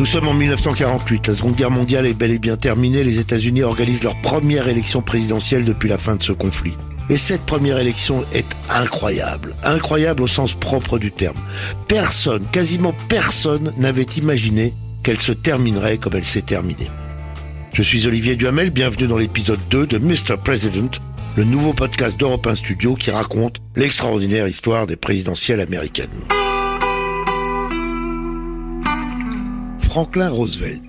Nous sommes en 1948, la Seconde Guerre mondiale est bel et bien terminée, les États-Unis organisent leur première élection présidentielle depuis la fin de ce conflit. Et cette première élection est incroyable, incroyable au sens propre du terme. Personne, quasiment personne n'avait imaginé qu'elle se terminerait comme elle s'est terminée. Je suis Olivier Duhamel, bienvenue dans l'épisode 2 de Mr. President, le nouveau podcast d'Europe 1 Studio qui raconte l'extraordinaire histoire des présidentielles américaines. Franklin Roosevelt,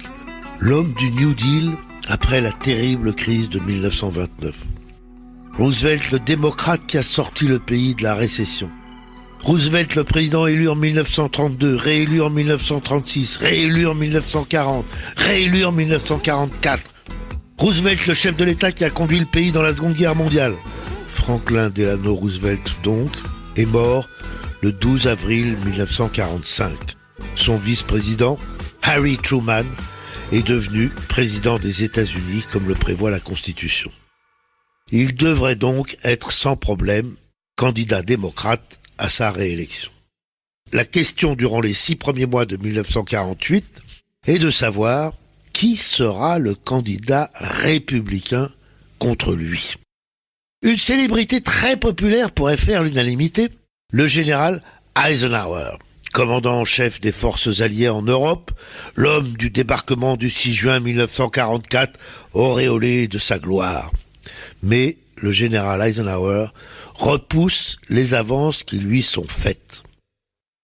l'homme du New Deal après la terrible crise de 1929. Roosevelt, le démocrate qui a sorti le pays de la récession. Roosevelt, le président élu en 1932, réélu en 1936, réélu en 1940, réélu en 1944. Roosevelt, le chef de l'État qui a conduit le pays dans la Seconde Guerre mondiale. Franklin Delano Roosevelt, donc, est mort le 12 avril 1945. Son vice-président, Harry Truman est devenu président des États-Unis comme le prévoit la Constitution. Il devrait donc être sans problème candidat démocrate à sa réélection. La question durant les six premiers mois de 1948 est de savoir qui sera le candidat républicain contre lui. Une célébrité très populaire pourrait faire l'unanimité, le général Eisenhower commandant en chef des forces alliées en Europe, l'homme du débarquement du 6 juin 1944, auréolé de sa gloire. Mais le général Eisenhower repousse les avances qui lui sont faites.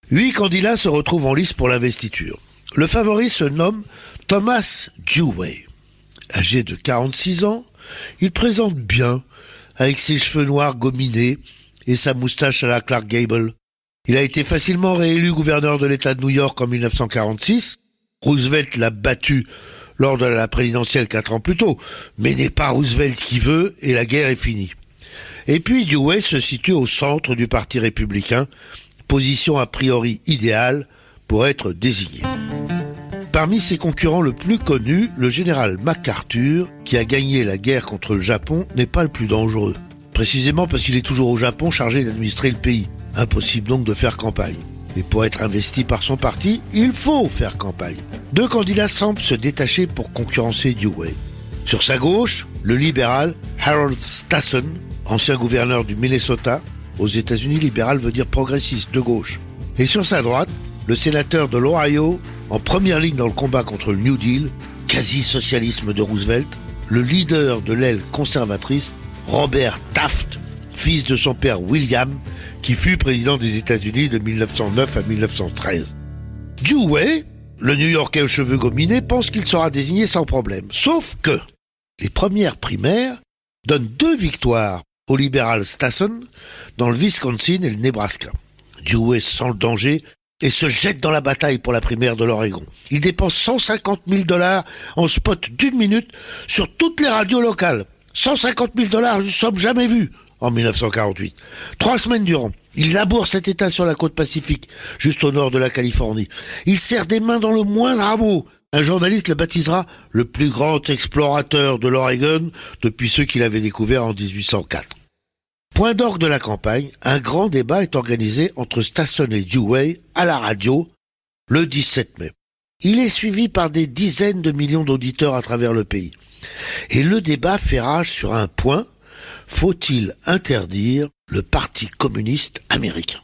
Huit candidats se retrouvent en lice pour l'investiture. Le favori se nomme Thomas Dewey. Âgé de 46 ans, il présente bien, avec ses cheveux noirs gominés et sa moustache à la Clark Gable, il a été facilement réélu gouverneur de l'État de New York en 1946. Roosevelt l'a battu lors de la présidentielle quatre ans plus tôt, mais n'est pas Roosevelt qui veut et la guerre est finie. Et puis Dewey se situe au centre du Parti républicain, position a priori idéale pour être désigné. Parmi ses concurrents le plus connu, le général MacArthur, qui a gagné la guerre contre le Japon, n'est pas le plus dangereux. Précisément parce qu'il est toujours au Japon chargé d'administrer le pays. Impossible donc de faire campagne. Et pour être investi par son parti, il faut faire campagne. Deux candidats semblent se détacher pour concurrencer Dewey. Sur sa gauche, le libéral Harold Stassen, ancien gouverneur du Minnesota. Aux États-Unis, libéral veut dire progressiste, de gauche. Et sur sa droite, le sénateur de l'Ohio, en première ligne dans le combat contre le New Deal, quasi-socialisme de Roosevelt, le leader de l'aile conservatrice, Robert Taft, fils de son père William, qui fut président des États-Unis de 1909 à 1913. Dewey, le New-Yorkais aux cheveux gominés, pense qu'il sera désigné sans problème. Sauf que les premières primaires donnent deux victoires au libéral Stassen dans le Wisconsin et le Nebraska. Dewey sent le danger et se jette dans la bataille pour la primaire de l'Oregon. Il dépense 150 000 dollars en spot d'une minute sur toutes les radios locales. 150 000 dollars, nous sommes jamais vus en 1948. Trois semaines durant, il laboure cet État sur la côte pacifique, juste au nord de la Californie. Il serre des mains dans le moindre hameau. Un journaliste le baptisera le plus grand explorateur de l'Oregon depuis ceux qu'il avait découvert en 1804. Point d'orgue de la campagne, un grand débat est organisé entre Stasson et Dewey à la radio le 17 mai. Il est suivi par des dizaines de millions d'auditeurs à travers le pays. Et le débat fait rage sur un point, faut-il interdire le Parti communiste américain?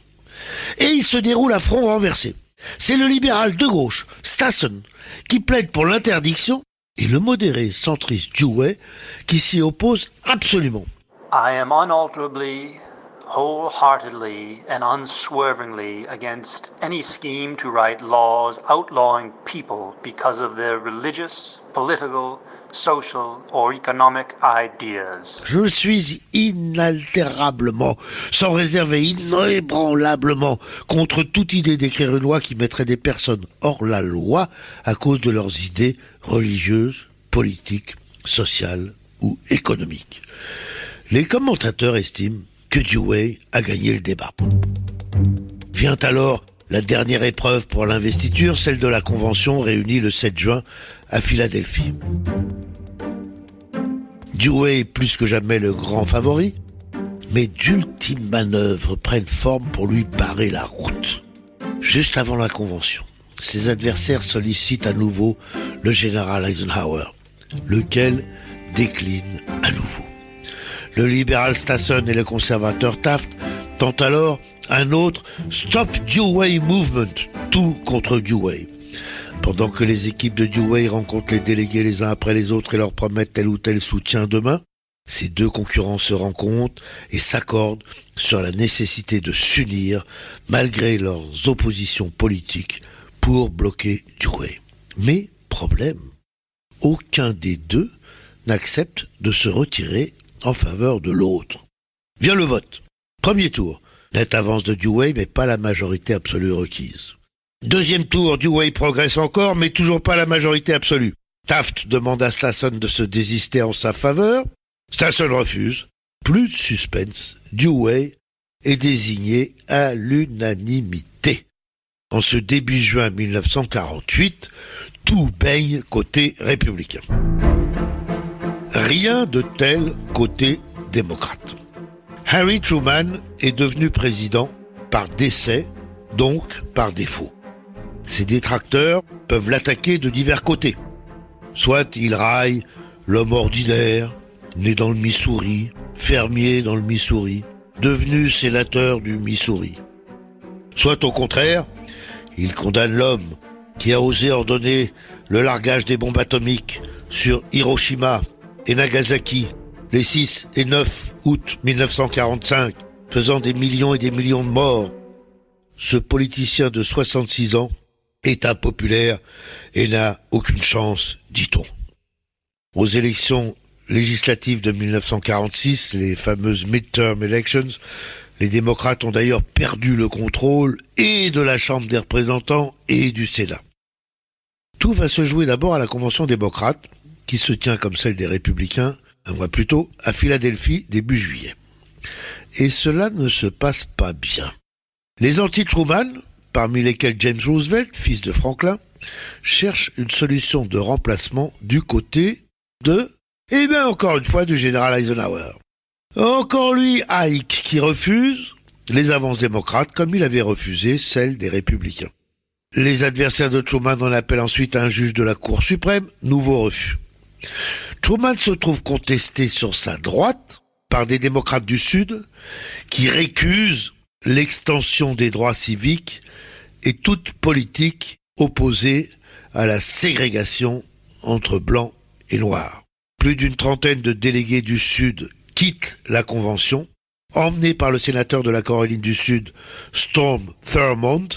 Et il se déroule à front renversé. C'est le libéral de gauche, Stassen, qui plaide pour l'interdiction et le modéré centriste Dewey qui s'y oppose absolument. Wholeheartedly and unswervingly against any scheme to write laws outlawing people because of their religious, political, social or economic ideas. Je suis inaltérablement, sans réserve et inébranlablement contre toute idée d'écrire une loi qui mettrait des personnes hors la loi à cause de leurs idées religieuses, politiques, sociales ou économiques. Les commentateurs estiment que Dewey a gagné le débat. Vient alors la dernière épreuve pour l'investiture, celle de la convention réunie le 7 juin à Philadelphie. Dewey est plus que jamais le grand favori, mais d'ultimes manœuvres prennent forme pour lui barrer la route. Juste avant la convention, ses adversaires sollicitent à nouveau le général Eisenhower, lequel décline à nouveau. Le libéral Stasson et le conservateur Taft tentent alors un autre Stop Dewey Movement, tout contre Dewey. Pendant que les équipes de Dewey rencontrent les délégués les uns après les autres et leur promettent tel ou tel soutien demain, ces deux concurrents se rencontrent et s'accordent sur la nécessité de s'unir malgré leurs oppositions politiques pour bloquer Dewey. Mais, problème, aucun des deux n'accepte de se retirer en faveur de l'autre. Vient le vote. Premier tour. Nette avance de Dewey, mais pas la majorité absolue requise. Deuxième tour, Dewey progresse encore, mais toujours pas la majorité absolue. Taft demande à Stasson de se désister en sa faveur. Stasson refuse. Plus de suspense. Dewey est désigné à l'unanimité. En ce début juin 1948, tout baigne côté républicain. Rien de tel côté démocrate. Harry Truman est devenu président par décès, donc par défaut. Ses détracteurs peuvent l'attaquer de divers côtés. Soit il raille l'homme ordinaire, né dans le Missouri, fermier dans le Missouri, devenu sénateur du Missouri. Soit au contraire, il condamne l'homme qui a osé ordonner le largage des bombes atomiques sur Hiroshima et Nagasaki les 6 et 9 août 1945, faisant des millions et des millions de morts. Ce politicien de 66 ans est impopulaire et n'a aucune chance, dit-on. Aux élections législatives de 1946, les fameuses midterm elections, les démocrates ont d'ailleurs perdu le contrôle et de la Chambre des représentants et du Sénat. Tout va se jouer d'abord à la Convention démocrate, qui se tient comme celle des républicains un mois plus tôt à Philadelphie début juillet. Et cela ne se passe pas bien. Les anti-Truman, parmi lesquels James Roosevelt, fils de Franklin, cherchent une solution de remplacement du côté de, eh bien encore une fois, du général Eisenhower. Encore lui, Ike, qui refuse les avances démocrates comme il avait refusé celles des républicains. Les adversaires de Truman en appellent ensuite un juge de la Cour suprême, nouveau refus. Truman se trouve contesté sur sa droite par des démocrates du Sud qui récusent l'extension des droits civiques et toute politique opposée à la ségrégation entre blancs et noirs. Plus d'une trentaine de délégués du Sud quittent la Convention, emmenés par le sénateur de la Caroline du Sud, Storm Thurmond,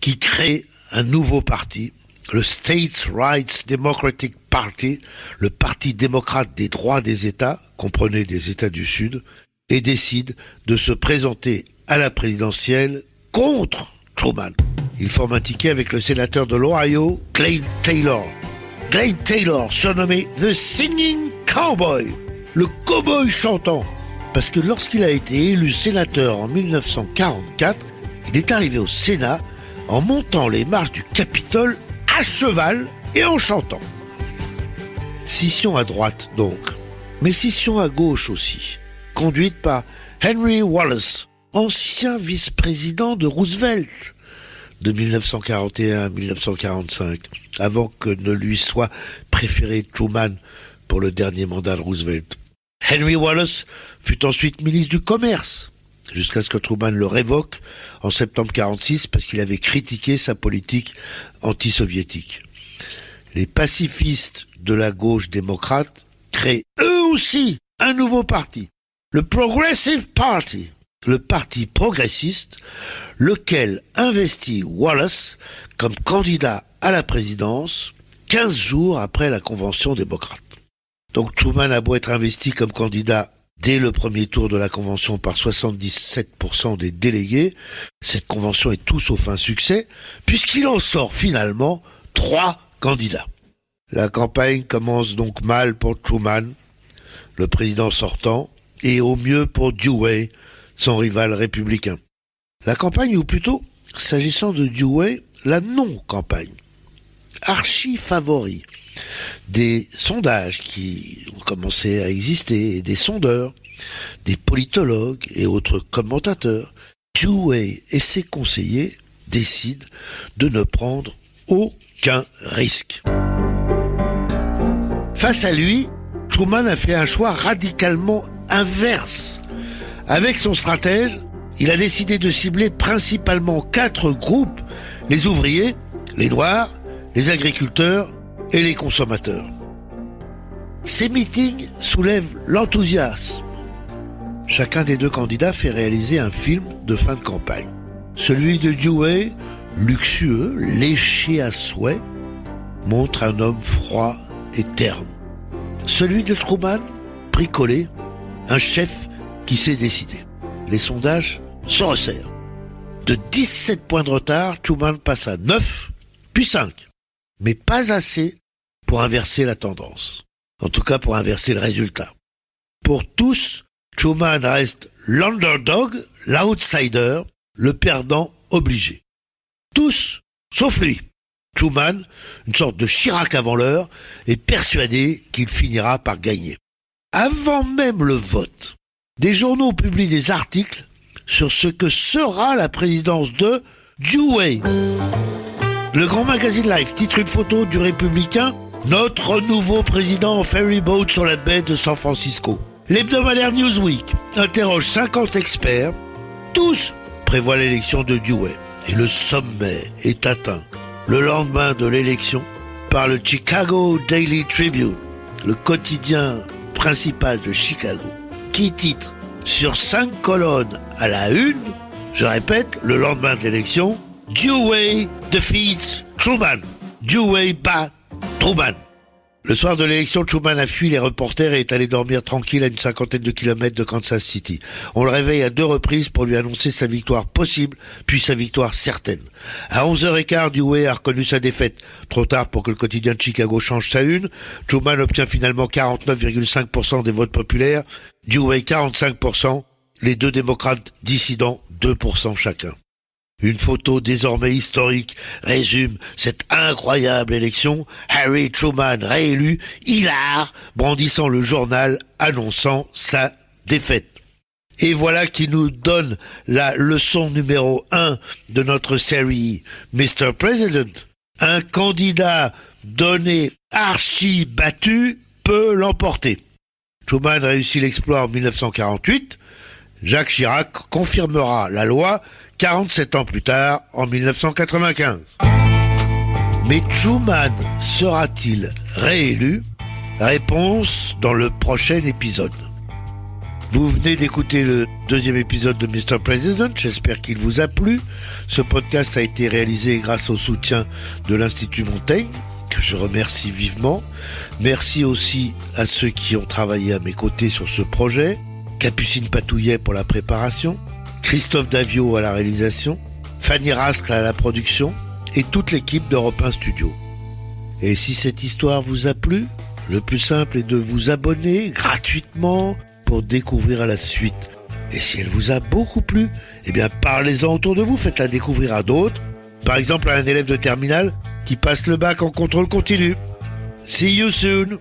qui crée un nouveau parti le States Rights Democratic Party, le Parti démocrate des droits des États, comprenez des États du Sud, et décide de se présenter à la présidentielle contre Truman. Il forme un ticket avec le sénateur de l'Ohio, Clay Taylor. Clay Taylor, surnommé The Singing Cowboy, le cowboy chantant. Parce que lorsqu'il a été élu sénateur en 1944, il est arrivé au Sénat en montant les marches du Capitole à cheval et en chantant. Scission à droite donc, mais scission à gauche aussi, conduite par Henry Wallace, ancien vice-président de Roosevelt de 1941 à 1945, avant que ne lui soit préféré Truman pour le dernier mandat de Roosevelt. Henry Wallace fut ensuite ministre du Commerce jusqu'à ce que Truman le révoque en septembre 46 parce qu'il avait critiqué sa politique anti-soviétique. Les pacifistes de la gauche démocrate créent eux aussi un nouveau parti, le Progressive Party, le parti progressiste, lequel investit Wallace comme candidat à la présidence 15 jours après la convention démocrate. Donc Truman a beau être investi comme candidat dès le premier tour de la convention par 77% des délégués. Cette convention est tout sauf un succès, puisqu'il en sort finalement trois candidats. La campagne commence donc mal pour Truman, le président sortant, et au mieux pour Dewey, son rival républicain. La campagne, ou plutôt, s'agissant de Dewey, la non-campagne, archi favori, des sondages qui ont commencé à exister, des sondeurs, des politologues et autres commentateurs, Dewey et ses conseillers décident de ne prendre aucun risque. Face à lui, Truman a fait un choix radicalement inverse. Avec son stratège, il a décidé de cibler principalement quatre groupes, les ouvriers, les noirs, les agriculteurs et les consommateurs. Ces meetings soulèvent l'enthousiasme. Chacun des deux candidats fait réaliser un film de fin de campagne. Celui de Dewey, luxueux, léché à souhait, montre un homme froid et terne. Celui de Truman, bricolé, un chef qui s'est décidé. Les sondages se resserrent. De 17 points de retard, Truman passe à 9, puis 5. Mais pas assez pour inverser la tendance. En tout cas pour inverser le résultat. Pour tous, Truman reste l'underdog, l'outsider, le perdant obligé. Tous, sauf lui. Truman, une sorte de Chirac avant l'heure, est persuadé qu'il finira par gagner. Avant même le vote, des journaux publient des articles sur ce que sera la présidence de Dewey. Le grand magazine Life titre une photo du républicain notre nouveau président en ferry boat sur la baie de San Francisco. L'hebdomadaire Newsweek interroge 50 experts. Tous prévoient l'élection de Dewey. Et le sommet est atteint le lendemain de l'élection par le Chicago Daily Tribune, le quotidien principal de Chicago, qui titre sur cinq colonnes à la une, je répète, le lendemain de l'élection, Dewey defeats Truman. Dewey bat Truman. Le soir de l'élection, Truman a fui les reporters et est allé dormir tranquille à une cinquantaine de kilomètres de Kansas City. On le réveille à deux reprises pour lui annoncer sa victoire possible, puis sa victoire certaine. À 11h15, Dewey a reconnu sa défaite. Trop tard pour que le quotidien de Chicago change sa une. Truman obtient finalement 49,5% des votes populaires. Dewey 45%. Les deux démocrates dissidents 2% chacun. Une photo désormais historique résume cette incroyable élection. Harry Truman réélu, hilar, brandissant le journal annonçant sa défaite. Et voilà qui nous donne la leçon numéro un de notre série Mr. President. Un candidat donné archi battu peut l'emporter. Truman réussit l'exploit en 1948. Jacques Chirac confirmera la loi 47 ans plus tard, en 1995. Mais Truman sera-t-il réélu? Réponse dans le prochain épisode. Vous venez d'écouter le deuxième épisode de Mr. President, j'espère qu'il vous a plu. Ce podcast a été réalisé grâce au soutien de l'Institut Montaigne, que je remercie vivement. Merci aussi à ceux qui ont travaillé à mes côtés sur ce projet. Capucine Patouillet pour la préparation, Christophe Davio à la réalisation, Fanny Rascle à la production et toute l'équipe d'Europe 1 Studio. Et si cette histoire vous a plu, le plus simple est de vous abonner gratuitement pour découvrir la suite. Et si elle vous a beaucoup plu, eh bien parlez-en autour de vous, faites-la découvrir à d'autres. Par exemple à un élève de terminale qui passe le bac en contrôle continu. See you soon